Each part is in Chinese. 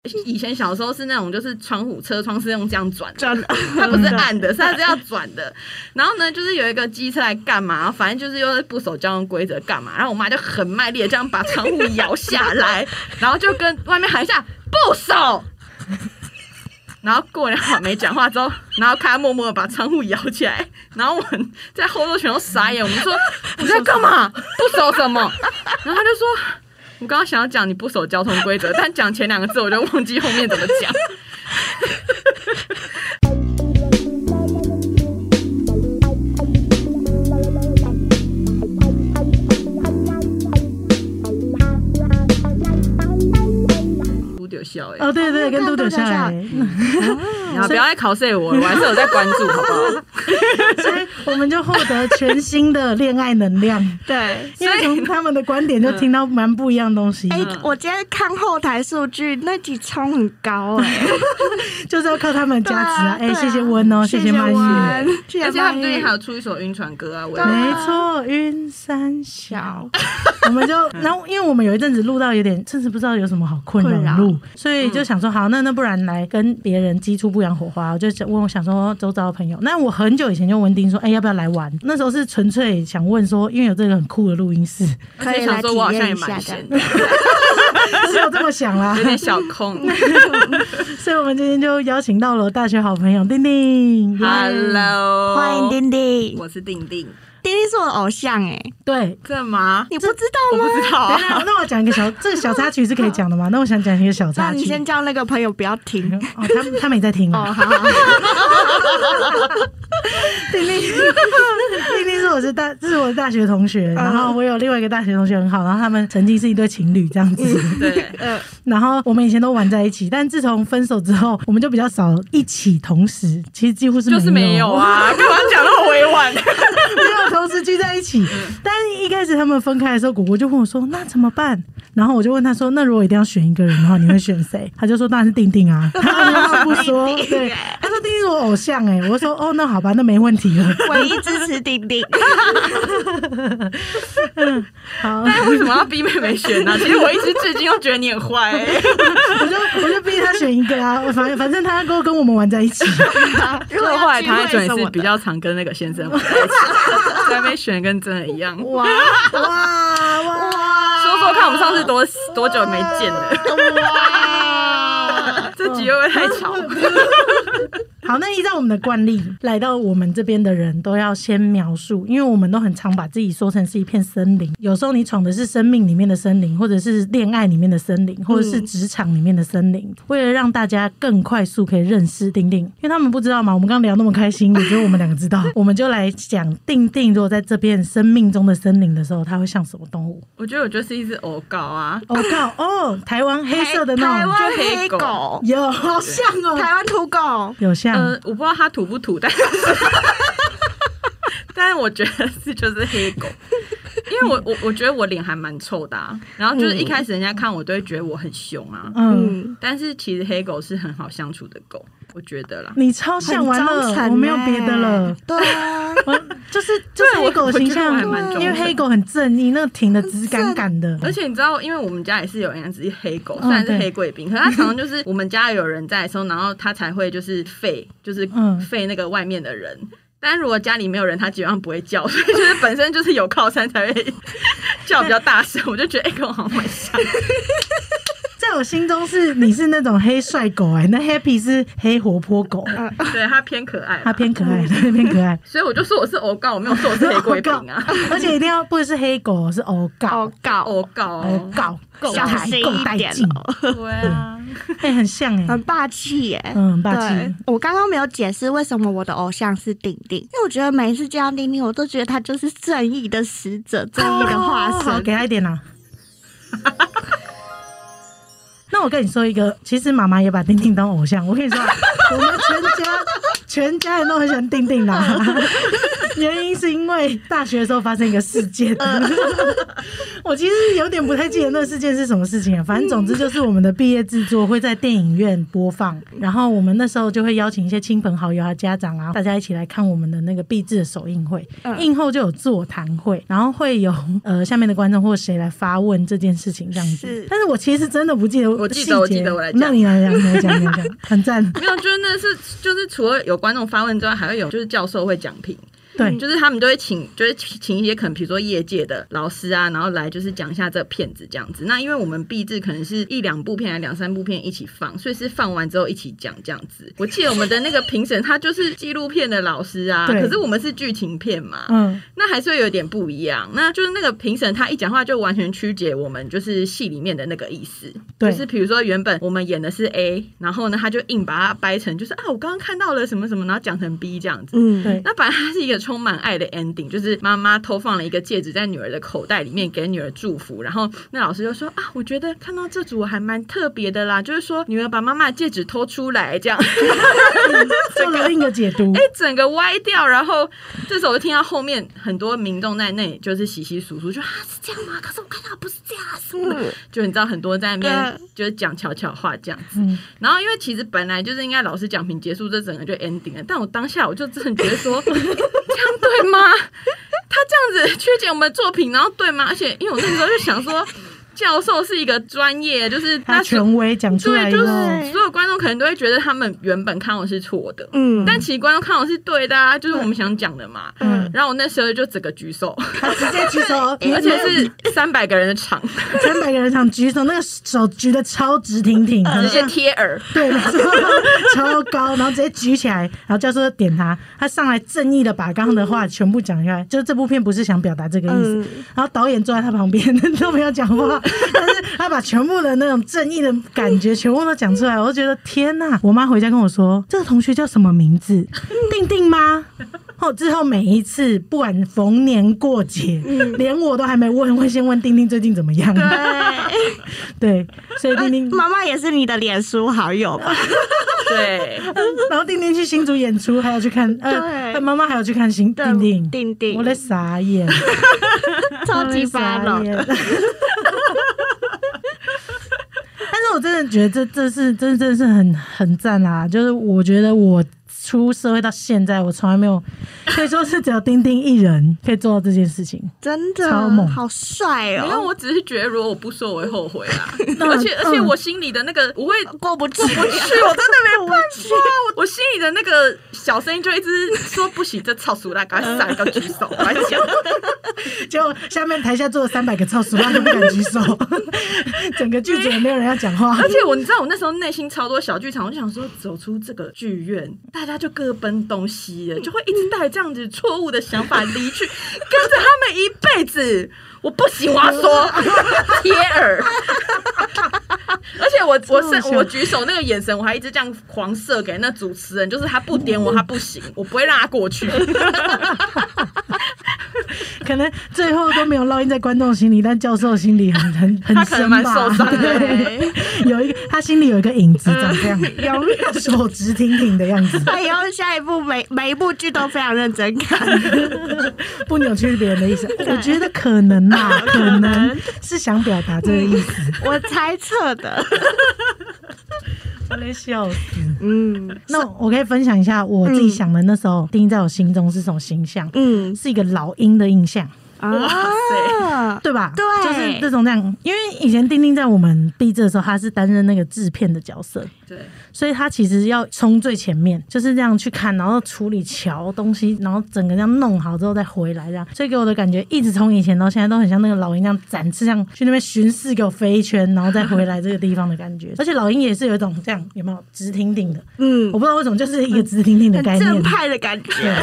以前小时候是那种，就是窗户车窗是用这样转的，转它不是按的，是它是要转的。然后呢，就是有一个机车来干嘛？反正就是又是不守交通规则干嘛？然后我妈就很卖力的这样把窗户摇下来，然后就跟外面喊一下不守。然后过两会儿没讲话之后，然后看他默默的把窗户摇起来，然后我们在后座全都傻眼。我们说你在干嘛？不守什么？然后他就说。我刚刚想要讲你不守交通规则，但讲前两个字我就忘记后面怎么讲。笑哎！哦，对对，跟嘟嘟笑哎！你不要再考试我了，我还是有在关注，好不好？所以我们就获得全新的恋爱能量。对，因为从他们的观点就听到蛮不一样的东西。哎，我今天看后台数据，那几冲很高哎，就是要靠他们加持啊！哎，谢谢温哦，谢谢曼玉，而且他们最近还有出一首晕船歌啊，我没错，晕三小。我们就然后，因为我们有一阵子录到有点，甚至不知道有什么好困扰录。所以就想说好，那那不然来跟别人激出不一样火花。我就问我想说周遭的朋友，那我很久以前就问丁说，哎，要不要来玩？那时候是纯粹想问说，因为有这个很酷的录音室，可以来体验一下的。是有这么想啦，有点小空。所以我们今天就邀请到了大学好朋友丁丁，Hello，欢迎丁丁，我是丁丁。丁丁是我的偶像哎，对，干嘛？你不知道吗？我不知道。那我讲一个小，这个小插曲是可以讲的吗？那我想讲一个小插曲。你先叫那个朋友不要听哦，他他没在听哦。好好好。丁丁，丁丁是我是大，这是我的大学同学。然后我有另外一个大学同学很好，然后他们曾经是一对情侣这样子。对，嗯。然后我们以前都玩在一起，但自从分手之后，我们就比较少一起同时，其实几乎是就是没有啊。干嘛讲那么委婉？没有同时聚在一起，但一开始他们分开的时候，果果就问我说：“那怎么办？”然后我就问他说：“那如果一定要选一个人的话，你会选谁？”他就说：“当然是丁丁啊。”他不说，对，他说：“丁丁是我偶像。”哎，我说：“哦，那好吧，那没问题了。”唯一支持丁丁。好，但为什么要逼妹妹选呢？其实我一直至今都觉得你很坏。我就我就逼他选一个啊，反反正他跟跟我们玩在一起。如果后来唐爱准是比较常跟那个先生玩在一起，在那边选跟真的一样。哇哇哇！说说看，我们上次多多久没见了？哇！这集会不会太吵？好，那依照我们的惯例，来到我们这边的人都要先描述，因为我们都很常把自己说成是一片森林。有时候你闯的是生命里面的森林，或者是恋爱里面的森林，或者是职场里面的森林。为了让大家更快速可以认识定定，因为他们不知道嘛，我们刚刚聊那么开心，也只有我们两个知道。我们就来讲定定，如果在这片生命中的森林的时候，它会像什么动物？我觉得我就是一只偶告啊，偶告哦，台湾黑色的那种，台湾黑狗，有好像哦，台湾土狗，有像。我不知道他土不土，但是，但是我觉得是就是黑狗，因为我我我觉得我脸还蛮臭的，啊，然后就是一开始人家看我都会觉得我很凶啊，嗯，但是其实黑狗是很好相处的狗。我觉得啦，你超像完了，我没有别的了。对啊，就是就是黑狗形象还蛮重，因为黑狗很正义，那个挺的直杆杆的。而且你知道，因为我们家也是有养只黑狗，虽然是黑贵宾，可是它常常就是我们家有人在的时候，然后它才会就是吠，就是吠那个外面的人。但如果家里没有人，它基本上不会叫，所以就是本身就是有靠山才会 叫比较大声。我就觉得哎，跟我好像蛮像。在我心中是你是那种黑帅狗哎，那 Happy 是黑活泼狗，对它偏可爱，它偏可爱，它偏可爱。所以我就说我是欧告，我没有说我是黑贵宾 啊。而且一定要不是黑狗，是欧告，欧告，欧告，欧告，小心一点哦。对啊，哎，很像哎，很霸气耶，嗯，很霸气。我刚刚没有解释为什么我的偶像是丁丁，因为我觉得每一次见到丁丁，我都觉得他就是正义的使者，正义的化身。给他一点呐。那我跟你说一个，其实妈妈也把丁丁当偶像。我跟你说，我们全家全家人都很喜欢丁丁啦。原因是因为大学的时候发生一个事件，我其实有点不太记得那事件是什么事情啊。反正总之就是我们的毕业制作会在电影院播放，然后我们那时候就会邀请一些亲朋好友啊、家长啊，大家一起来看我们的那个毕制的首映会。映后就有座谈会，然后会有呃下面的观众或谁来发问这件事情这样子。但是我其实真的不记得我记得我记得我来讲那你来讲，你来讲，你来讲，很赞。没有，就是那是就是除了有观众发问之外，还会有就是教授会讲评。对，就是他们都会请，就是请一些可能比如说业界的老师啊，然后来就是讲一下这个片子这样子。那因为我们毕制可能是一两部片，还两三部片一起放，所以是放完之后一起讲这样子。我记得我们的那个评审他就是纪录片的老师啊，对可是我们是剧情片嘛，嗯，那还是会有点不一样。那就是那个评审他一讲话就完全曲解我们就是戏里面的那个意思，对就是比如说原本我们演的是 A，然后呢他就硬把它掰成就是啊我刚刚看到了什么什么，然后讲成 B 这样子。嗯，对，那本来它是一个充满爱的 ending，就是妈妈偷放了一个戒指在女儿的口袋里面，给女儿祝福。然后那老师就说啊，我觉得看到这组还蛮特别的啦，就是说女儿把妈妈的戒指偷出来，这样，做了另一个解读 哎、。整个歪掉。然后这时候我就听到后面很多民众在那里就是稀稀疏疏，就啊是这样吗？可是我看到不是这样，什么的，就你知道很多在那边就是讲悄悄话这样子。嗯，然后因为其实本来就是应该老师讲评结束，这整个就 ending 了。但我当下我就真的觉得说，这样对吗？他这样子曲解我们的作品，然后对吗？而且因为我那时候就想说，教授是一个专业，就是他权威讲出来对，就是，所有观众可能都会觉得他们原本看我是错的，嗯，但其实观众看我是对的啊，就是我们想讲的嘛。嗯。然后我那时候就整个举手，他直接举手，而且是三百个人的场，三百个人场举手，那个手举的超直挺挺，很直接贴耳。对，超高，然后直接举起来，然后教授就点他，他上来正义的把刚刚的话全部讲出来，就是这部片不是想表达这个意思。嗯。然后导演坐在他旁边都没有讲话，但是他把全部的那种正义的感觉全部都讲出来，我就觉得天呐！我妈回家跟我说，这个同学叫什么名字？定定吗？后之后每一次不管逢年过节，连我都还没问，会先问丁丁最近怎么样。对，对，所以丁丁妈妈也是你的脸书好友吧？对，然后丁丁去新竹演出，还要去看，呃，妈妈还要去看新丁丁，定定，我在傻眼，超级发了。我真的觉得这这是真真的是很很赞啦！就是我觉得我出社会到现在，我从来没有 可以说是只有丁丁一人 可以做到这件事情。真的超猛好帅哦因为哦！我只是觉得如果我不说，我会后悔 啦。而且而且嗯我心里的那个，我会过不去，去，我真的没办法，我我心里的那个小声音就一直说不行，这操俗啦，赶快闪，赶快举手，赶快讲。结果下面台下坐了三百个超熟，他都不敢举手，整个剧组也没有人要讲话。而且我，你知道我那时候内心超多小剧场，我就想说，走出这个剧院，大家就各奔东西了，就会一直带这样子错误的想法离去，跟着他们一辈子。我不行，我要说贴耳。而且我我是我举手那个眼神，我还一直这样狂射给那主持人，就是他不点我，他不行，我不会让他过去。可能最后都没有烙印在观众心里，但教授心里很很很深吧。对，有一个他心里有一个影子，长这样，手直挺挺的样子，他以后下一部每每一部剧都非常认真看。不扭曲别人的意思。我觉得可能啊，可能是想表达这个意思。我猜测的，笑死。嗯那我可以分享一下我自己想的那时候，丁在我心中是什么形象？嗯是一个老鹰的印象。啊，对吧？对就是这种这样，因为以前丁丁在我们毕制的时候，他是担任那个制片的角色，对，所以他其实要冲最前面，就是这样去看，然后处理桥东西，然后整个这样弄好之后再回来，这样。所以给我的感觉，一直从以前到现在都很像那个老鹰这样展翅，这样去那边巡视，给我飞一圈，然后再回来这个地方的感觉。而且老鹰也是有一种这样，有没有直挺挺的？嗯我，不知道为什么，就是一个直挺挺的很概念正。派的感对觉，，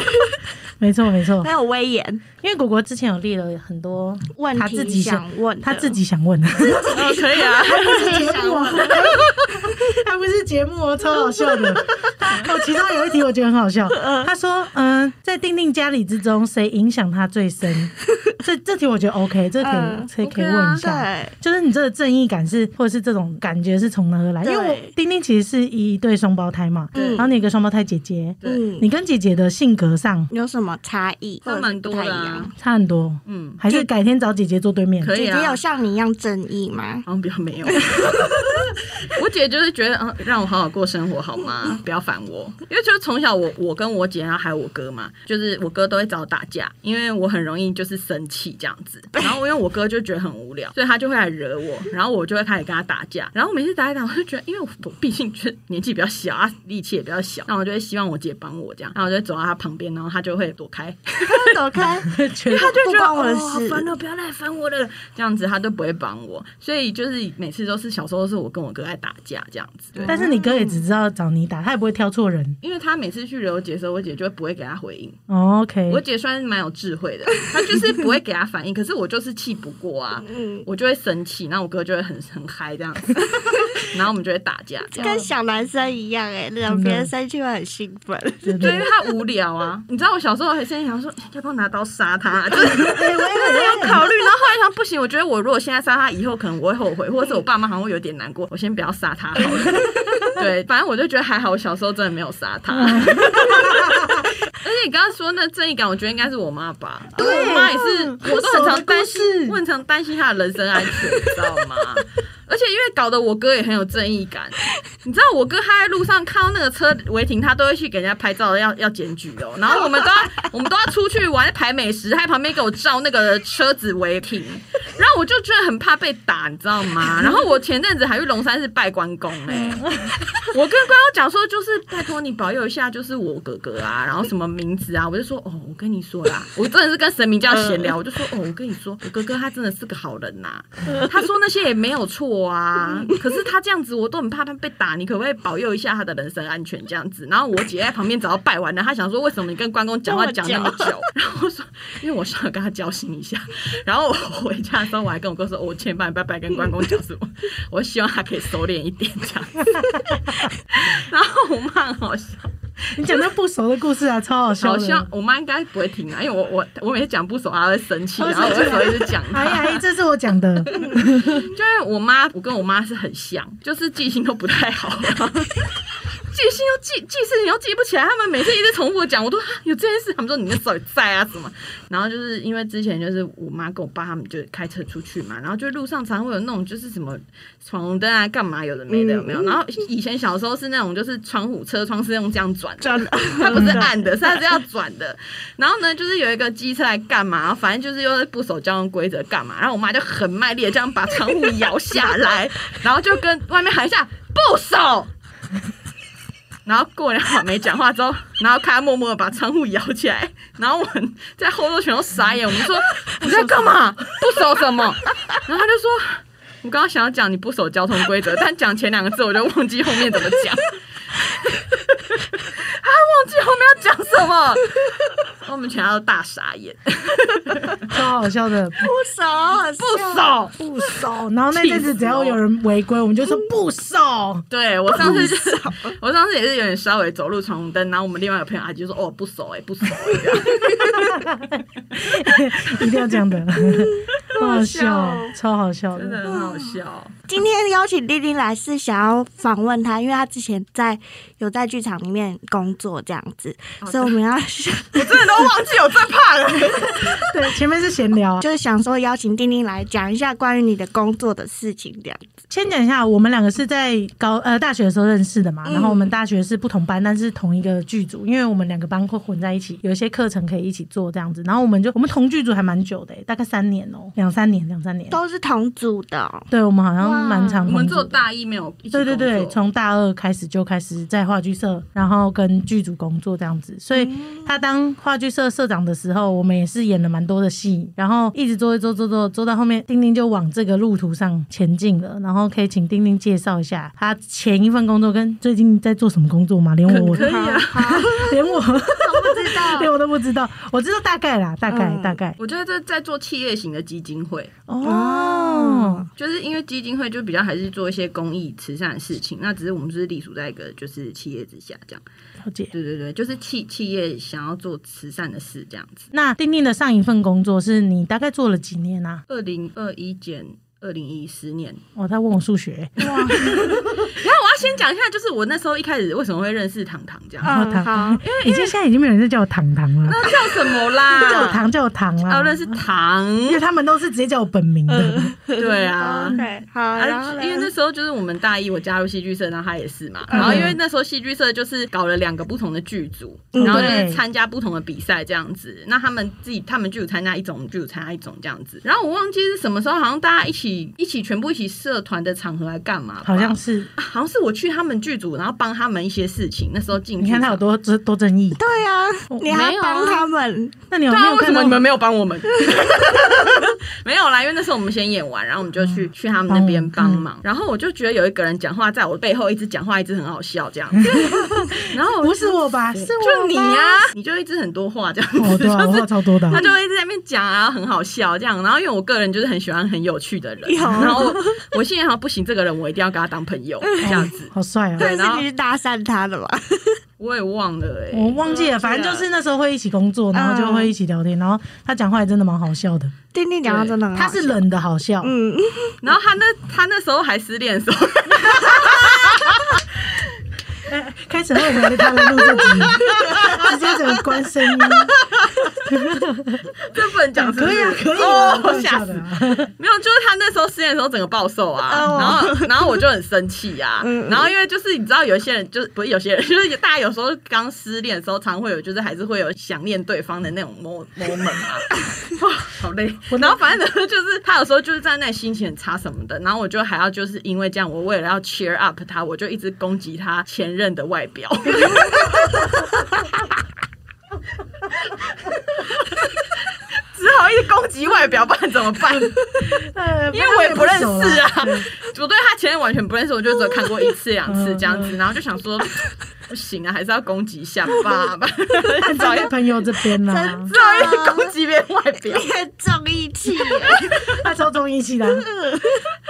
没错没错很。有威严。因为果果之前有列了很多问他自己题想问，他自己想问的。哦，可以啊。他不是节目啊，他不是节目哦，超好笑的。哦，其中有一题我觉得很好笑，他说：“嗯，在丁丁家里之中，谁影响他最深？这这题我觉得 OK，这可以嗯可以问一下。对，就是你这个正义感是，或者是这种感觉是从哪而来？因为我丁丁其实是一对双胞胎嘛，对然后你有个双胞胎姐姐，嗯，你跟姐姐的性格上有什么差异？差蛮多的。差很多，嗯，还是改天找姐姐坐对面？可以啊姐姐有像你一样正义吗？好像比较没有。我姐就是觉得，嗯，让我好好过生活好吗？不要烦我。因为就是从小我我跟我姐，然后还有我哥嘛，就是我哥都会找我打架，因为我很容易就是生气这样子。然后因为我哥就觉得很无聊，所以他就会来惹我，然后我就会开始跟他打架。然后每次打一打，我就觉得，因为我我毕竟就是年纪比较小啊，力气也比较小，那我就会希望我姐帮我这样，然后我就会走到他旁边，然后他就会躲开。躲开，因为他就觉得我的哦好烦了，不要来烦我了，这样子他都不会帮我，所以就是每次都是小时候都是我跟我哥在打架这样子，对。但是你哥也只知道找你打，他也不会挑错人。因为他每次去惹我姐的时候，我姐就会不会给他回应。哦 OK，我姐算是蛮有智慧的，她就是不会 给他反应，可是我就是气不过啊，嗯，我就会生气，然后我哥就会很很嗨这样子，然后我们就会打架这样。跟小男生一样哎，让别人生气会很兴奋。对，因对对为他无聊啊，你知道我小时候还心里想说，要不要拿刀杀他？就是就是有考虑，然后后来想不行，我觉得我如果现在杀他，以后可能我会后悔，或者是我爸妈好像会有点难过，我先不要杀他好了。对，反正我就觉得还好，我小时候真的没有杀他。而且你刚刚说那正义感，我觉得应该是我妈吧。我妈也是，我都很常担心我很常担心他的人身安全，你知道吗？而且因为搞得我哥也很有正义感，你知道我哥他在路上看到那个车违停，他都会去给人家拍照，要要检举哦。然后我们都要 我们都要出去玩排美食，他在旁边给我照那个车子违停，然后我就觉得很怕被打，你知道吗？然后我前阵子还去龙山寺拜关公哎、我跟关公讲说，就是拜托你保佑一下，就是我哥哥啊，然后什么名字啊，我就说哦，我跟你说啦，我真的是跟神明这样闲聊，我就说哦，我跟你说，我哥哥他真的是个好人呐、他说那些也没有错 啊，可是他这样子我都很怕他被打，你可不可以保佑一下他的人身安全这样子？然后我姐在旁边早就拜完了，她想说为什么你跟关公讲话讲那么久？然后我说因为我想要跟他交心一下，然后我回家的时候我还跟我哥说，哦我前半拜拜跟关公讲什么，我希望他可以收敛一点这样子。然后我妈很好笑，你讲那不熟的故事啊，超好笑的。好像我妈应该不会听啊，因为我我我每次讲不熟，她会生气，然后我生气会一直讲她。哎呀，这是我讲的，就是我妈，我跟我妈是很像，就是记性都不太好。记性又记记事情又记不起来，他们每次一直重复地讲，我都啊有这件事，他们说你那时候也在啊什么。然后就是因为之前就是我妈跟我爸他们就开车出去嘛，然后就路上常会有那种就是什么闯红灯啊，干嘛有的没的有没有？然后以前小时候是那种就是窗户车窗是用这样转的，转它不是按的，是它是要转的。然后呢，就是有一个机车来干嘛，反正就是又是不守交通规则干嘛。然后我妈就很卖力的这样把窗户摇下来，然后就跟外面喊一下不守。然后过两会没讲话之后，然后他默默的把窗户摇起来，然后我们在后座全都傻眼，我们说 你在干嘛？不守什么？然后他就说，我刚刚想要讲你不守交通规则，但讲前两个字我就忘记后面怎么讲。他忘记后面要讲什么，我们全家都大傻眼。超好笑的，不熟，不熟，不熟。然后那阵子只要有人违规，我们就说不熟。对我上次就是，我上次也是有点稍微走路闯红灯，然后我们另外一个朋友他就说哦不熟哎、不熟哎、一定要这样的，好好好笑笑，超好笑真的的。很好笑。今天邀请丁丁来是想要访问他，因为他之前在有在剧场里面工作这样子，所以我们要 我真的都忘记我最怕了。对，前面是闲聊。就是想说邀请丁丁来讲一下关于你的工作的事情这样子。先讲一下，我们两个是在高呃大学的时候认识的嘛，然后我们大学是不同班，但是同一个剧组，因为我们两个班会混在一起，有一些课程可以一起做这样子。然后我们就我们同剧组还蛮久的、大概三年哦、两三年，两三年。都是同组的哦、对，我们好像蛮长我们只有同组的。大一没有一起对对对，从大二开始就开始在话剧社，然后跟剧组工作这样子。所以他当话剧社社长的时候，我们也是演了蛮多的戏，然后一直做一做做做做到后面，丁丁就往这个路途上前进了。然后可以请丁丁介绍一下他前一份工作跟最近在做什么工作吗？连我可以啊。连我 知道 连我都不知道，我知道大概啦，大概嗯大概我觉得这在做企业型的基金会，哦。就是因为基金会就比较还是做一些公益慈善的事情，那只是我们就是隶属在一个就是企业之下这样。了解。对对对，就是企企业想要做慈善的事这样子。那丁丁的上一份工作是你大概做了几年啊？二零二一减二零一十年，哦，他问我数学，然后我要先讲一下，就是我那时候一开始为什么会认识糖糖这样，哦糖好，已经现在已经没有人在叫我糖糖了，那叫什么啦？叫我糖叫我糖啦。哦，认识糖，因为他们都是直接叫我本名的。对啊。OK，好，因为那时候就是我们大一，我加入戏剧社，然后他也是嘛。然后因为那时候戏剧社就是搞了两个不同的剧组，嗯然后就是参加不同的比赛这样子。那他们自己他们剧组参加一种，我们剧组参加一种这样子。然后我忘记是什么时候，好像大家一起一起全部一起社团的场合来干嘛？好像是，啊好像是我去他们剧组，然后帮他们一些事情。那时候进你看他有多。多多正义。对啊，你还帮他们，那你有没有看到为什么你们没有帮我们？没有啦，因为那时候我们先演完，然后我们就去、去他们那边帮忙。然后我就觉得有一个人讲话在我背后一直讲话，一直很好笑这样子。然后不是我吧？是就我吧你呀、你就一直很多话这样子，哦，对啊，我 话超多的啊。他就会一直在那边讲啊，很好笑这样。然后因为我个人就是很喜欢很有趣的人，有。然后我我心里想不行，这个人我一定要跟他当朋友这样子。好帅啊！对然后是你去搭讪他的嘛？我也忘了哎、我忘记了，反正就是那时候会一起工作，然后就会一起聊天，然后他讲话也真的蛮好笑的，丁丁讲话真的很好他是冷的好笑，嗯，然后他那他那时候还失恋的时候，哎 开始后悔他来录这集，直接整个关声音，这不能讲是不是？可以啊，可以哦啊，我吓死。没有，就是他那时候失恋的时候，整个暴瘦啊，哦。然后然后我就很生气啊，嗯然后因为就是你知道有一些人就是不是有些人，就是大家有时候刚失恋的时候，常会有就是还是会有想念对方的那种 mo moment 啊，哇，好累。然后反正呢，就是他有时候就是在那里心情很差什么的，然后我就还要就是因为这样，我为了要 cheer up 他，我就一直攻击他前任的外表。只好一直攻击外表，不然怎么办？呃 因为我也不认识啊我对他前任完全不认识，我就只有看过一次两次这样子，嗯然后就想说不行啊，还是要攻击一下吧，吧，对站在朋友这边啦，至少 一直攻击别人外表。你很重义气耶，他超重义气的，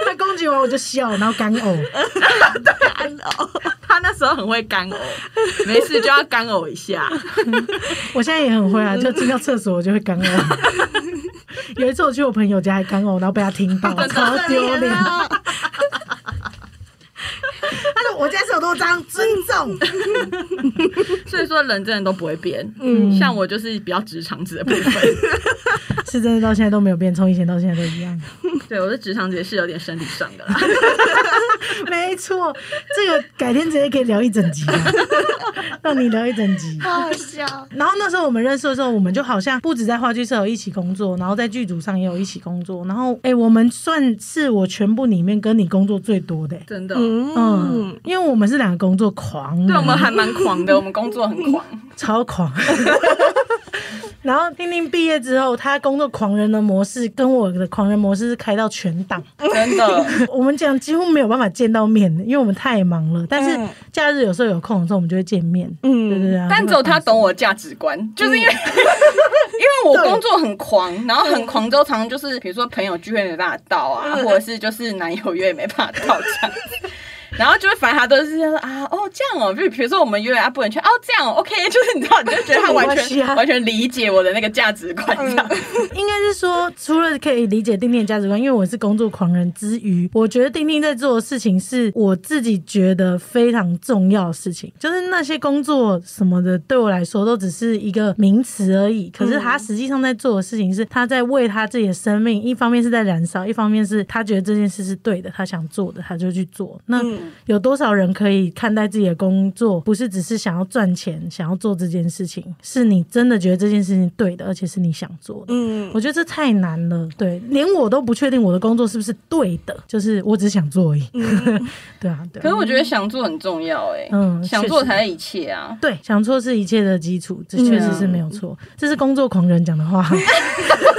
他攻击完我就笑，然后干呕，干呕，他那时候很会干呕，没事就要干呕一下。我现在也很会啊，就进到厕所我就会干呕。有一次我去我朋友家还干呕，然后被他听到，超丢脸。他说：“我家是有多脏，尊重。所以说人真的都不会变，嗯。像我就是比较直肠子的部分，”是真的到现在都没有变，从以前到现在都一样。对，我的直肠子也是有点生理上的啦。没错，这个改天直接可以聊一整集啊，让你聊一整集。好好笑。然后那时候我们认识的时候，我们就好像不止在话剧社有一起工作，然后在剧组上也有一起工作。然后，哎，我们算是我全部里面跟你工作最多的、欸真的，嗯嗯，，因为我们是两个工作狂人，对我们还蛮狂的，我们工作很狂。超狂。然后丁丁毕业之后，他工作狂人的模式跟我的狂人模式是开到全档。真的，我们讲几乎没有办法见到面的，因为我们太忙了。但是嗯假日有时候有空的时候，我们就会见面。嗯对对对啊，但只有他懂我的价值观，就是因为 因为我工作很狂，然后很狂之后，常常就是比如说朋友聚会没办法到啊，或者是就是男友约也没办法到这样子。然后就会反正他都是说啊哦这样哦，就比如说我们约啊不能去哦这样哦 OK，就是你知道你就觉得他完全 完全理解我的那个价值观这样。应该是说，除了可以理解丁丁的价值观，因为我是工作狂人之余，我觉得丁丁在做的事情是我自己觉得非常重要的事情，就是那些工作什么的，对我来说都只是一个名词而已。可是他实际上在做的事情是，他在为他自己的生命，一方面是在燃烧，一方面是他觉得这件事是对的，他想做的，他就去做。那有多少人可以看待自己的工作，不是只是想要赚钱，想要做这件事情，是你真的觉得这件事情对的，而且是你想做的。嗯，我觉得这太难了，对，连我都不确定我的工作是不是对的，就是我只想做而已。对啊，对啊。可是我觉得想做很重要哎、嗯想做才是一切啊。对，想做是一切的基础，这确实是没有错。这是工作狂人讲的话。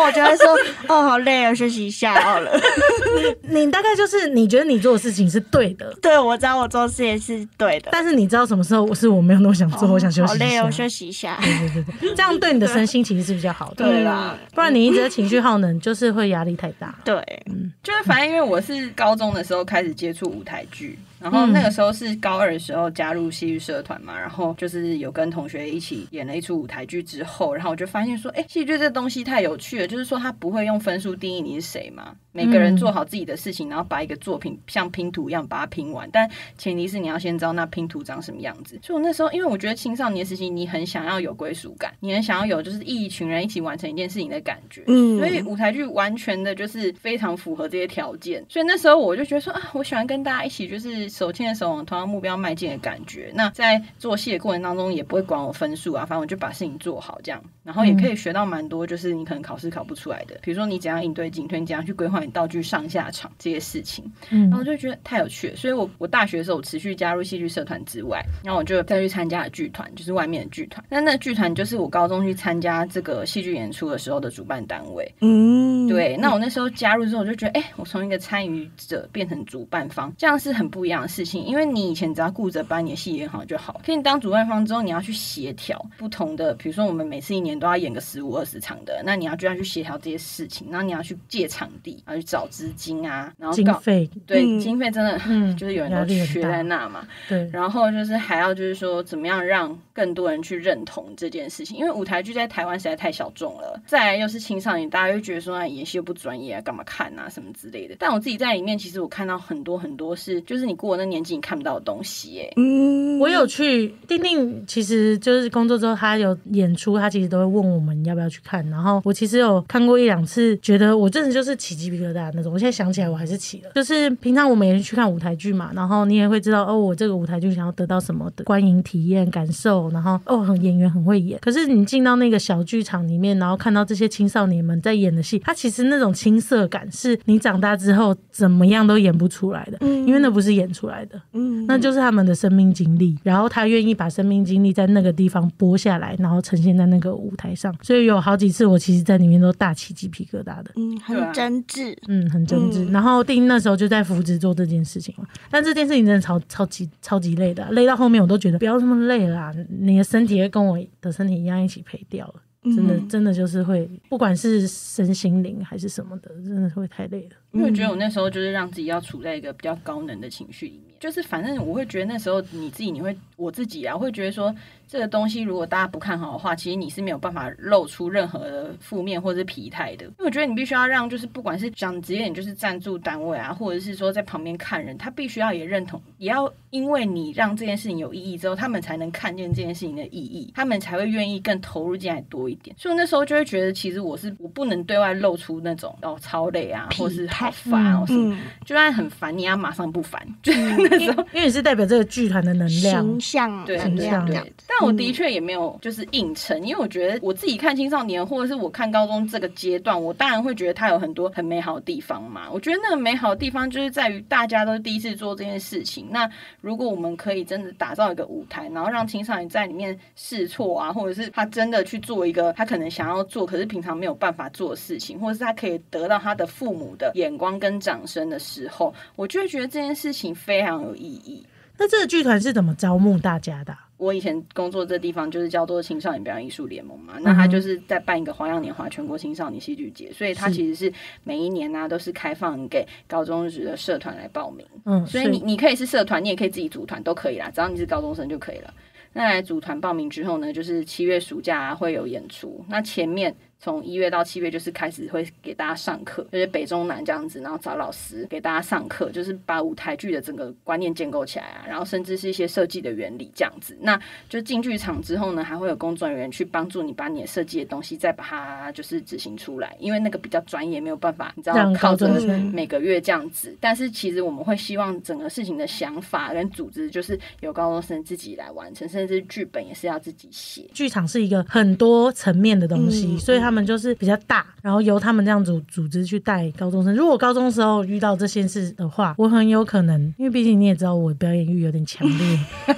我觉得说，哦，好累哦，休息一下好了。你大概就是你觉得你做的事情是对的，对，我知道我做事也是对的。但是你知道什么时候我是我没有那么想做，我想休息一下。好累哦，休息一下。对对对对，这样对你的身心其实是比较好的。对啦，不然你一直在情绪耗能，就是会压力太大。对，嗯就是反正因为我是高中的时候开始接触舞台剧，然后那个时候是高二的时候加入戏剧社团嘛，然后就是有跟同学一起演了一出舞台剧之后，然后我就发现说，哎，戏剧这东西太有趣了，就是说它不会用分数定义你是谁嘛，每个人做好自己的事情，然后把一个作品像拼图一样把它拼完，但前提是你要先知道那拼图长什么样子。所以我那时候，因为我觉得青少年时期你很想要有归属感，你很想要有就是一群人一起完成一件事情的感觉，嗯。所以舞台剧完全的就是非常符合这些条件，所以那时候我就觉得说啊，我喜欢跟大家一起就是手牵着手往同样目标迈进的感觉。那在做戏的过程当中，也不会管我分数啊，反正我就把事情做好这样，然后也可以学到蛮多，就是你可能考试考不出来的，比如说你怎样应对进退，你怎样去规划你道具上下场这些事情。嗯然后我就觉得太有趣了，所以我我大学的时候我持续加入戏剧社团之外，然后我就再去参加了剧团，就是外面的剧团。那那剧团就是我高中去参加这个戏剧演出的时候的主办单位。嗯，对，那我那时候加入之后，我就觉得，哎、我从一个参与者变成主办方，这样是很不一样的事情。因为你以前只要顾着把你的戏演好就好，可你当主办方之后，你要去协调不同的，比如说我们每次一年都要演个十五二十场的，那你要就要去协调这些事情，然后你要去借场地，然后去找资金啊，然后搞经费，对、嗯经费真的，嗯就是有人都缺在那嘛。对，然后就是还要就是说，怎么样让更多人去认同这件事情？因为舞台剧在台湾实在太小众了，再来又是青少年，大家就觉得说，啊，演戏又不专业啊，干嘛看啊，什么之类的。但我自己在里面，其实我看到很多很多是，就是你过了那年纪你看不到的东西，哎，嗯，我有去丁丁，其实就是工作之后，他有演出，他其实都会问我们要不要去看。然后我其实有看过一两次，觉得我真的就是起鸡皮疙瘩那种。我现在想起来，我还是起了。就是平常我们也是去看舞台剧嘛，然后你也会知道哦，我这个舞台剧想要得到什么的观影体验感受，然后哦，很演员很会演。可是你进到那个小剧场里面，然后看到这些青少年们在演的戏，他其实那种青涩感，是你长大之后怎么样都演不出来的，因为那不是演出来的。嗯，那就是他们的生命经历，然后他愿意把生命经历在那个地方播下来，然后呈现在那个舞台上。所以有好几次，我其实在里面都大起鸡皮疙瘩的，嗯，很真挚，嗯，很真挚。嗯然后丁那时候就在扶植做这件事情嘛，但这件事情真的超超级超级累的啊、累到后面我都觉得不要那么累啦，你的身体会跟我的身体一样一起赔掉了。真的，嗯真的就是会，不管是身心灵还是什么的，真的是会太累了。因为我觉得我那时候就是让自己要处在一个比较高能的情绪里面，就是反正我会觉得那时候你自己，你会我自己啊，会觉得说这个东西如果大家不看好的话，其实你是没有办法露出任何的负面或者是疲态的。因为我觉得你必须要让，就是不管是讲直接点，就是赞助单位啊，或者是说在旁边看人，他必须要也认同，也要因为你让这件事情有意义之后，他们才能看见这件事情的意义，他们才会愿意更投入进来多一点。所以那时候就会觉得，其实我是我不能对外露出那种哦超累啊，或是好烦啊，或是嗯，就算很烦，你要马上不烦，就是 那时候。因为你是代表这个剧团的能量形，象对能量这样对，但我的确也没有就是硬撑，因为我觉得我自己看青少年，或者是我看高中这个阶段，我当然会觉得它有很多很美好的地方嘛。我觉得那个美好的地方就是在于大家都第一次做这件事情。那如果我们可以真的打造一个舞台，然后让青少年在里面试错啊，或者是他真的去做一个他可能想要做，可是平常没有办法做的事情，或者是他可以得到他的父母的眼光跟掌声的时候，我就会觉得这件事情非常有意义。那这个剧团是怎么招募大家的啊、我以前工作这地方就是叫做青少年表演艺术联盟嘛，那他就是在办一个花样年华全国青少年戏剧节，所以他其实是每一年呢、都是开放给高中职的社团来报名，嗯，所以你你可以是社团，你也可以自己组团都可以啦，只要你是高中生就可以了。那来组团报名之后呢，就是七月暑假、啊、会有演出，那前面。从一月到七月，就是开始会给大家上课，就是北中南这样子，然后找老师给大家上课，就是把舞台剧的整个观念建构起来啊，然后甚至是一些设计的原理这样子。那就进剧场之后呢，还会有工作人员去帮助你把你的设计的东西再把它就是执行出来，因为那个比较专业，没有办法，你知道让靠着每个月这样子。但是其实我们会希望整个事情的想法跟组织，就是由高中生自己来完成，甚至剧本也是要自己写。剧场是一个很多层面的东西，嗯所以他们就是比较大，然后由他们这样组组织去带高中生。如果高中时候遇到这些事的话，我很有可能，因为毕竟你也知道我表演欲有点强烈，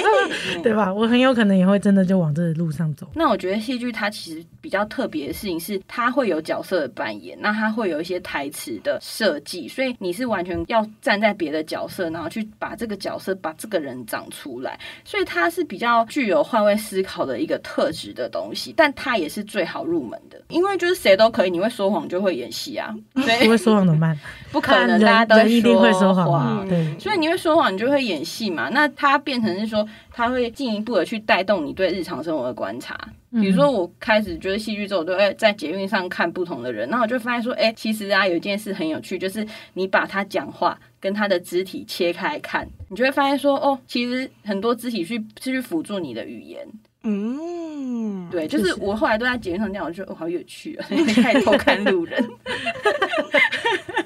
对吧？我很有可能也会真的就往这个路上走。那我觉得戏剧它其实比较特别的事情是，它会有角色的扮演，那它会有一些台词的设计，所以你是完全要站在别的角色，然后去把这个角色把这个人长出来，所以它是比较具有换位思考的一个特质的东西，但它也是最好入门的，因为就是谁都可以，你会说谎就会演戏啊，不 对，会说谎怎么办？不可能大家都一定会说谎对。所以你会说谎，你就会演戏嘛。那它变成是说，它会进一步的去带动你对日常生活的观察。比如说，我开始觉得戏剧之后，我都会在捷运上看不同的人，然后我就发现说，哎、其实啊，有一件事很有趣，就是你把他讲话跟他的肢体切开看，你就会发现说，哦，其实很多肢体去是去辅助你的语言。嗯，对，就是我后来都在捷运上这样，我就觉得、哦、好有趣啊，开始偷看路人。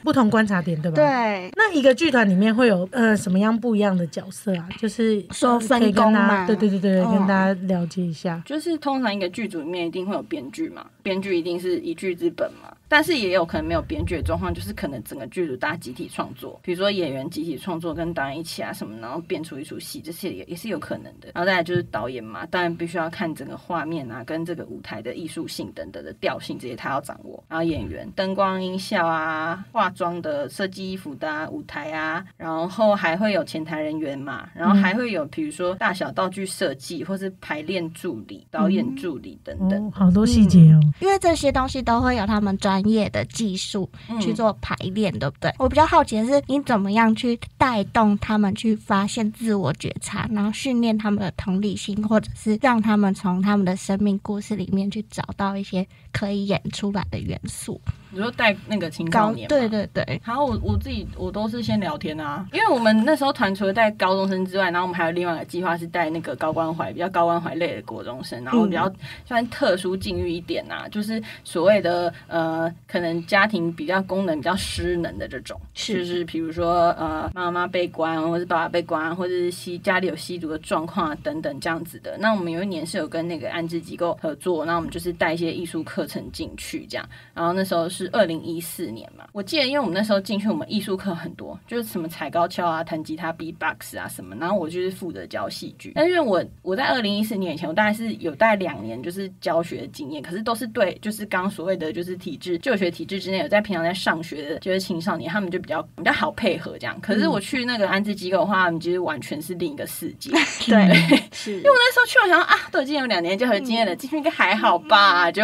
不同观察点，对吧？。对，那一个剧团里面会有呃什么样不一样的角色啊？就是说分工嘛家对对对对，嗯跟大家了解一下。就是通常一个剧组里面一定会有编剧嘛，编剧一定是一剧之本嘛，但是也有可能没有编剧的状况，就是可能整个剧组大家集体创作，比如说演员集体创作跟导演一起啊什么，然后变出一出戏，这些也也是有可能的。然后再来就是导演嘛，当然必须要看整个画面啊，跟这个舞台的艺术性等等的调性这些他要掌握。然后演员灯光、音效啊、化妆的设计衣服的、啊、舞台啊，然后还会有前台人员嘛，然后还会有比如说大小道具设计或是排练助理、导演助理等等。哦，好多细节哦。因为这些东西都会有他们专业的技术嗯去做排练，对不对？我比较好奇的是，你怎么样去带动他们去发现自我觉察，然后训练他们的同理心，或者是让他们从他们的生命故事里面去找到一些可以演出来的元素。你说带那个青少，年对对。对然后，我我自己我都是先聊天啊，因为我们那时候团除了带高中生之外，然后我们还有另外一个计划是带那个高关怀比较高关怀类的国中生，然后比较算特殊境遇一点啊，就是所谓的呃，可能家庭比较功能比较失能的这种，是就是比如说呃妈妈被关，或是爸爸被关，或者是吸家里有吸毒的状况啊等等这样子的。那我们有一年是有跟那个安置机构合作，那我们就是带一些艺术课程进去这样。然后那时候是二零一四年嘛，我记得，因为我们那时候进去，我们艺术课很多，就是什么踩高跷啊、弹吉他、B-box 啊什么。然后我就是负责教戏剧，但是因为我我在二零一四年以前，我大概是有大概两年就是教学的经验，可是都是对就是刚刚所谓的就是体制就学体制之内有在平常在上学的就是青少年，他们就比较比较好配合这样。可是我去那个安置机构的话，他们其实完全是另一个世界。对，是因为我那时候去，我想说啊，都已经有两年教学经验了，进去应该还好吧？就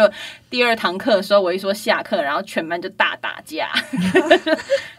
第二堂课的时候，我一说下课，然后全班就大打架，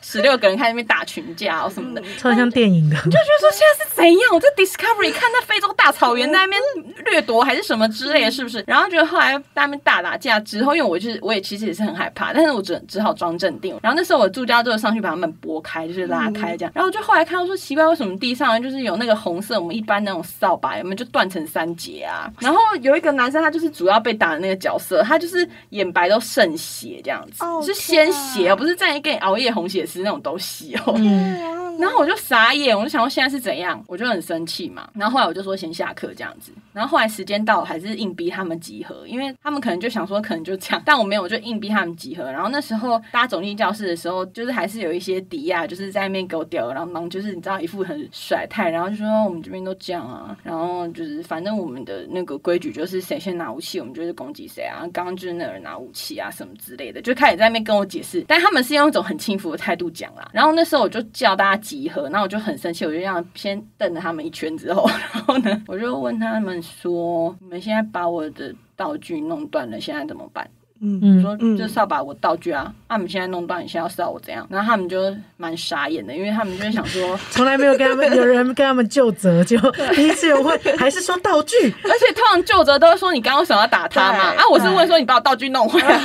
十六个人开始那边打群架哦什么的。超像电影的。就觉得说现在是怎样？我在 Discovery 看那非洲大草原在那边掠夺还是什么之类的，是不是？然后觉得后来在那边大打架之后，因为我就是我也其实也是很害怕，但是我只只好装镇定。然后那时候我助教就上去把他们拨开，就是拉开这样。然后就后来看到说奇怪，为什么地上就是有那个红色我们一般那种扫把，有没有就断成三节啊？然后有一个男生他就是主要被打的那个角色，他就是眼白都渗血这样子，哦是鲜天啊血哦，不是在给你熬夜红血丝那种都洗哦。嗯，然后我就傻眼，我就想说现在是怎样，我就很生气嘛。然后后来我就说先下课这样子。然后后来时间到，还是硬逼他们集合，因为他们可能就想说可能就这样，但我没有，我就硬逼他们集合。然后那时候搭总进教室的时候，就是还是有一些迪亚就是在那边给我吊儿郎当，就是你知道一副很甩态，然后就说我们这边都这样啊，然后就是反正我们的那个规矩就是谁先拿武器，我们就是攻击谁啊。刚刚就是那人拿武器啊什么之类的，就开始在那边跟我解释，但他们是用一种很轻浮的态度讲啦。然后那时候我就叫大家集合，然后我就很生气，我就让先瞪了他们一圈之后，然后呢，我就问他们说：“你们现在把我的道具弄断了，现在怎么办？”嗯说这扫把我道具啊，啊，你们现在弄断，你现在要扫我怎样？然后他们就蛮傻眼的，因为他们就会想说，从来没有跟他们有人跟他们就责，就第一次有会还是说道具，而且通常就责都是说你刚刚为什么要打他嘛？啊，我是问说你把我道具弄坏了，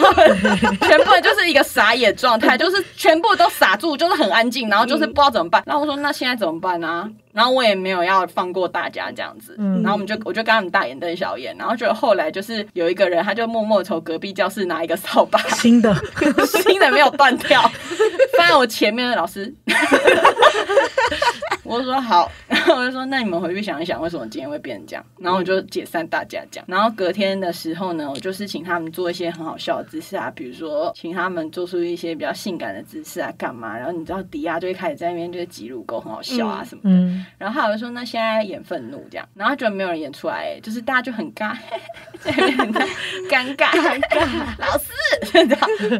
全部人就是一个傻眼状态，就是全部都傻住，就是很安静，然后就是不知道怎么办。然后我说那现在怎么办呢、然后我也没有要放过大家这样子，嗯然后我们就我就跟他们大眼瞪小眼，然后就后来就是有一个人他就默默从隔壁教室拿一个扫把，新的，新的没有断掉，放在我前面的老师。我就说好，然后我就说那你们回去想一想，为什么今天会变成这样？然后我就解散大家讲。然后隔天的时候呢，我就是请他们做一些很好笑的姿势啊，比如说请他们做出一些比较性感的姿势啊，干嘛？然后你知道迪亚就会开始在那边就是挤乳沟，很好笑啊什么的。嗯，然后他就说那现在演愤怒这样，然后觉得没有人演出来、欸，就是大家就很尬，尴尬，尴尬，老师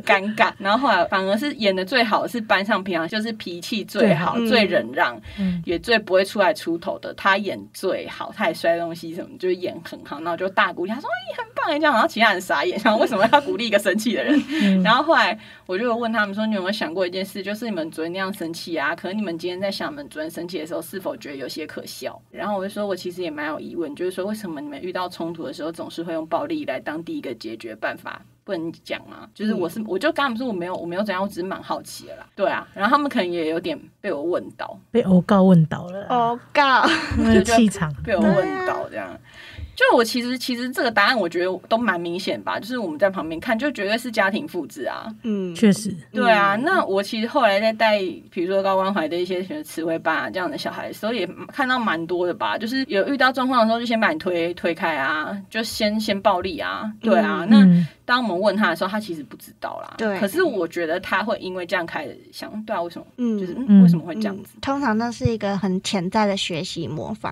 尴尬。然后后来反而是演的最好的是班上平常就是脾气最好、最忍让，嗯也最不会出来出头的，他演最好，他也摔东西什么，就是演很好，然后就大鼓励他说：“哎，你很棒哎！”这样，然后其他人傻眼，然后为什么要鼓励一个生气的人？嗯 然后后来我就问他们说：“你有没有想过一件事，就是你们昨天那样生气啊？可能你们今天在想你们昨天生气的时候，是否觉得有些可笑？”然后我就说：“我其实也蛮有疑问，就是说为什么你们遇到冲突的时候，总是会用暴力来当第一个解决办法？”不能讲吗？就是我是，我就跟他们说我没有，我没有怎样，我只是蛮好奇的啦。对啊，然后他们可能也有点被我问到，被欧告问到了啦，哦，告，那个气场，被我问到这样。就我其实其实这个答案我觉得都蛮明显吧，就是我们在旁边看，就绝对是家庭复制啊。嗯，确实，对啊，那我其实后来在带，比如说高关怀的一些什么词汇班啊这样的小孩的时候，也看到蛮多的吧。就是有遇到状况的时候，就先把你推推开啊，就先先暴力啊，对啊。那嗯，当我们问他的时候，他其实不知道啦。对可是我觉得他会因为这样开始想，对啊，为什么？嗯就是、为什么会这样子？嗯通常那是一个很潜在的学习模仿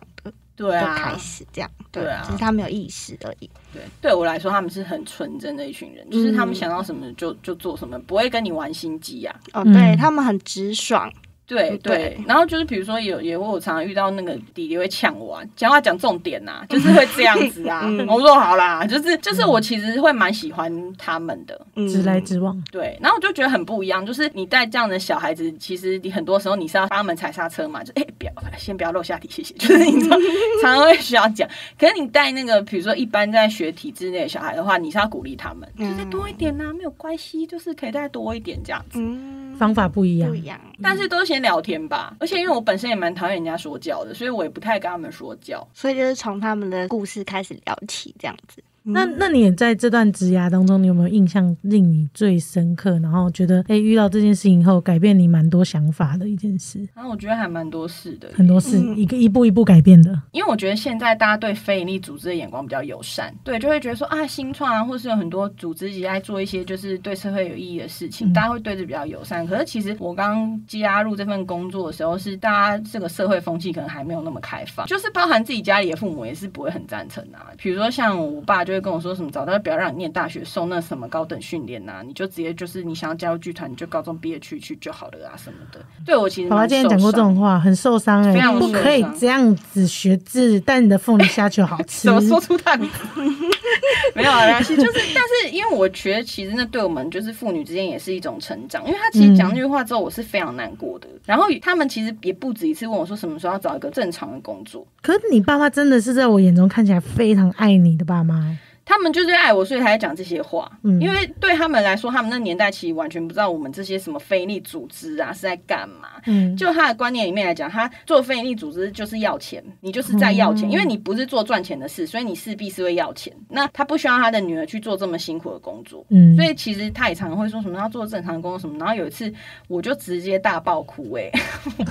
对啊，开始，这样对啊只是他没有意识而已。对，对我来说，他们是很纯真的一群人，就是他们想到什么就就做什么，不会跟你玩心机啊。哦，嗯对他们很直爽，对对对，然后就是比如说有也会我常常遇到那个弟弟会呛我、啊，讲话讲重点呐、就是会这样子啊。嗯我说好啦，就是就是我其实会蛮喜欢他们的，嗯直来直往，对，然后我就觉得很不一样，就是你带这样的小孩子，其实你很多时候你是要帮他们踩刹车嘛，就哎、不要，先不要露下体，谢谢。就是你知道，常常会需要讲。可是你带那个，比如说一般在学体制内的小孩的话，你是要鼓励他们，就嗯再多一点呐、没有关系，就是可以再多一点这样子。嗯，方法不一样不，一样。但是都先聊天吧，而且因为我本身也蛮讨厌人家说教的，所以我也不太跟他们说教。所以就是从他们的故事开始聊起，这样子。那那你也在这段职涯当中，你有没有印象令你最深刻，然后觉得哎、诶遇到这件事情后改变你蛮多想法的一件事？然后我觉得还蛮多事的，很多事、嗯。一个一步一步改变的，因为我觉得现在大家对非营利组织的眼光比较友善，对，就会觉得说啊，新创啊，或是有很多组织也在做一些就是对社会有意义的事情，嗯。大家会对这比较友善。可是其实我刚加入这份工作的时候，是大家这个社会风气可能还没有那么开放，就是包含自己家里的父母也是不会很赞成啊。比如说像我爸就会跟我说什么，早知道不要让你念大学，送那什么高等训练呐，你就直接就是你想要加入剧团，你就高中毕业去去就好了啊什么的。对我其实蛮爸爸今天讲过这种话，很受伤哎、非常不可以这样子学字，但你的凤梨虾球好 吃怎。么说出他名字？没有啊，没关系，就是，但是因为我觉得其实那对我们就是父女之间也是一种成长，因为他其实讲那句话之后，我是非常难过的。然后他们其实也不止一次问我说什么时候要找一个正常的工作，可是你爸妈真的是在我眼中看起来非常爱你的爸妈、欸，他们就是爱我，所以才讲这些话。嗯因为对他们来说，他们那年代其实完全不知道我们这些什么非利组织啊是在干嘛。嗯，就他的观念里面来讲，他做非营利组织就是要钱，你就是在要钱，嗯因为你不是做赚钱的事，所以你势必是会要钱。那他不希望他的女儿去做这么辛苦的工作，嗯，所以其实他也常常会说什么要做正常的工作什么。然后有一次我就直接大爆哭、欸，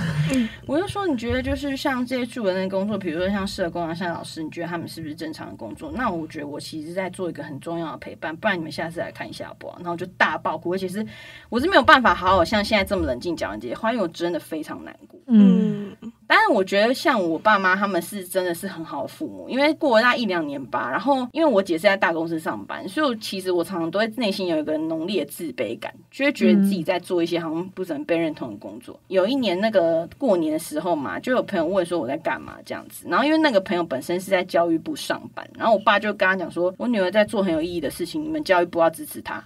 我就说你觉得就是像这些助人的工作，比如说像社工啊、像老师，你觉得他们是不是正常的工作？那我觉得我其实在做一个很重要的陪伴，不然你们下次来看一下好不好？然后就大爆哭，而且是我是没有办法好好像现在这么冷静讲完这些话，因为我真的非常难过。嗯，嗯，但是我觉得像我爸妈他们是真的是很好的父母，因为过了那一两年吧，然后因为我姐是在大公司上班，所以我其实我常常都会内心有一个浓烈的自卑感，就会觉得自己在做一些好像不怎么被认同的工作。有一年那个过年的时候嘛，就有朋友问说我在干嘛这样子，然后因为那个朋友本身是在教育部上班，然后我爸就跟他讲说，我女儿在做很有意义的事情，你们教育部要支持她。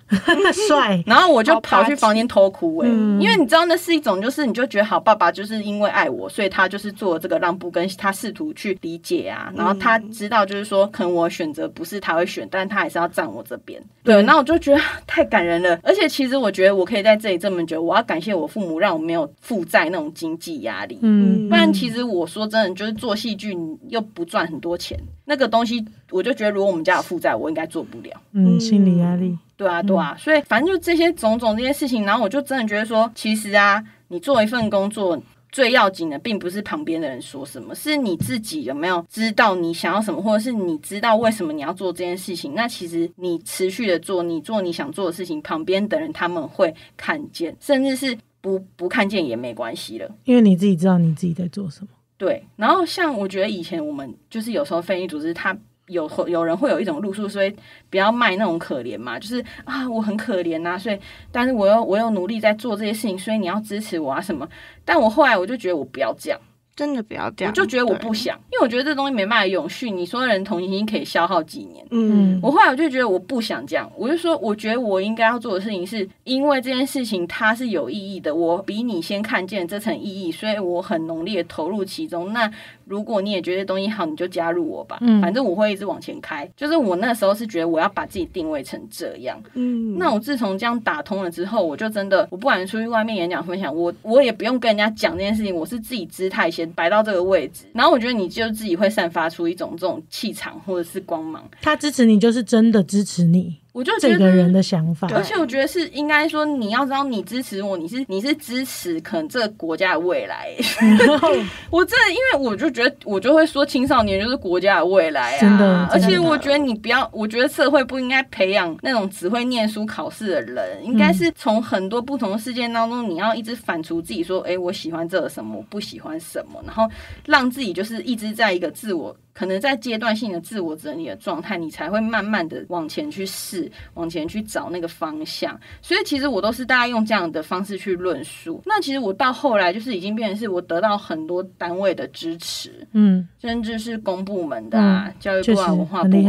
帅，然后我就跑去房间偷哭、欸，嗯因为你知道那是一种，就是你就觉得好，爸爸就是因为爱我，所以他就是做这个让步，跟他试图去理解啊，然后他知道就是说，可能我选择不是他会选，但他还是要站我这边。对，那我就觉得 太感人了。而且其实我觉得我可以在这里这么久，我要感谢我父母，让我没有负债那种经济压力。嗯，不然其实我说真的，就是做戏剧又不赚很多钱，那个东西我就觉得，如果我们家有负债，我应该做不了。嗯，心理压力。对啊，对啊，所以反正就这些种种这些事情，然后我就真的觉得说，其实啊，你做一份工作最要紧的，并不是旁边的人说什么，是你自己有没有知道你想要什么，或者是你知道为什么你要做这件事情。那其实你持续的做，你做你想做的事情，旁边的人他们会看见，甚至是不不看见也没关系了，因为你自己知道你自己在做什么。对，然后像我觉得以前我们就是有时候非营组织他。有有人会有一种路数，所以不要卖那种可怜嘛，就是啊，我很可怜呐，所以但是我又我又努力在做这些事情，所以你要支持我啊什么？但我后来我就觉得我不要这样。真的不要这样，我就觉得我不想，因为我觉得这东西没办法永续。你说人同情心可以消耗几年？嗯，我后来我就觉得我不想这样，我就说，我觉得我应该要做的事情，是因为这件事情它是有意义的，我比你先看见这层意义，所以我很浓烈投入其中。那如果你也觉得东西好，你就加入我吧。嗯，反正我会一直往前开。就是我那时候是觉得我要把自己定位成这样。嗯，那我自从这样打通了之后，我就真的，我不管出去外面演讲分享，我我也不用跟人家讲这件事情，我是自己姿态先摆到这个位置。然后我觉得你就自己会散发出一种这种气场或者是光芒。他支持你，就是真的支持你。我就觉得这个人的想法，而且我觉得是应该说，你要知道，你支持我，你是你是支持可能这个国家的未来。我真的，因为我就觉得，我就会说，青少年就是国家的未来啊。真的，而且我觉得你不要，我觉得社会不应该培养那种只会念书考试的人，应该是从很多不同的事件当中，你要一直反刍自己，说，哎，我喜欢这个什么，我不喜欢什么，然后让自己就是一直在一个自我。可能在阶段性的自我整理的状态，你才会慢慢的往前去试，往前去找那个方向。所以其实我都是大家用这样的方式去论述。那其实我到后来就是已经变成是我得到很多单位的支持，嗯，甚至是公部门的啊，教育部啊，文化部，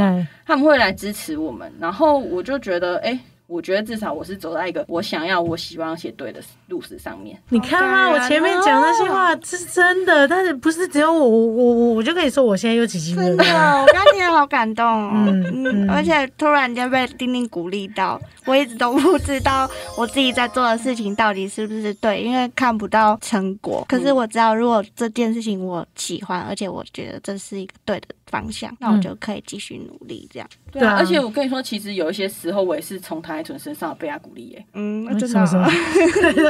他们会来支持我们。然后我就觉得，哎。我觉得至少我是走在一个我想要、我希望写对的路子上面。你看吗？我前面讲那些话是真的，但是不是只有我，我我我就可以说我现在又起鸡皮真的，我刚听得好感动哦。嗯嗯，而且突然间被丁丁鼓励到，我一直都不知道我自己在做的事情到底是不是对，因为看不到成果。可是我知道，如果这件事情我喜欢，而且我觉得这是一个对的方向，那我就可以继续努力这样。对啊，而且我跟你说，其实有一些时候我也是从唐爱纯身上被他鼓励耶。嗯，真的。因为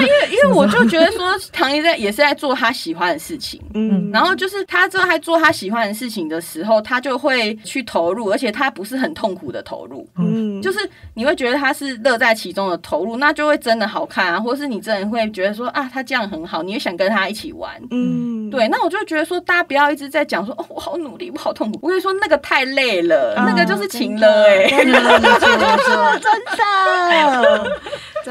因为因为我就觉得说，唐一在也是在做他喜欢的事情。嗯，然后就是他之后还做他喜欢的事情的时候，他就会去投入，而且他不是很痛苦的投入。嗯，就是你会觉得他是乐在其中的投入，那就会真的好看啊，或是你真的会觉得说啊，他这样很好，你也想跟他一起玩。嗯，对。那我就觉得说，大家不要一直在讲说哦，我好努力，我好痛苦。我跟你说，那个太累了，那个。就是情了哎，真的。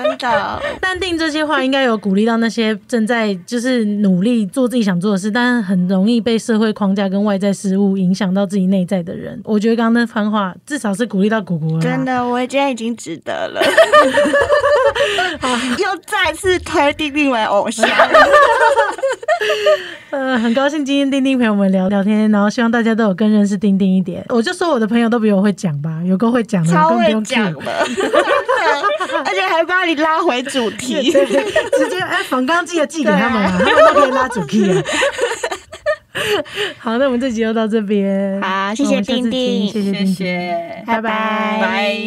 淡定这些话应该有鼓励到那些正在就是努力做自己想做的事，但是很容易被社会框架跟外在事物影响到自己内在的人。我觉得刚刚那番话至少是鼓励到果果了。真的，我今天已经值得了。又再次推丁丁为偶像。呃，很高兴今天丁丁陪我们聊聊天，然后希望大家都有更认识丁丁一点。我就说我的朋友都比我会讲吧，有够会讲的，超会讲的，而且还帮你拉回主题，直接哎，仿刚记得寄给他们啊，他们都可以拉主题啊。好，那我们这集就到这边，好，谢谢丁丁，谢谢丁丁，拜。拜拜。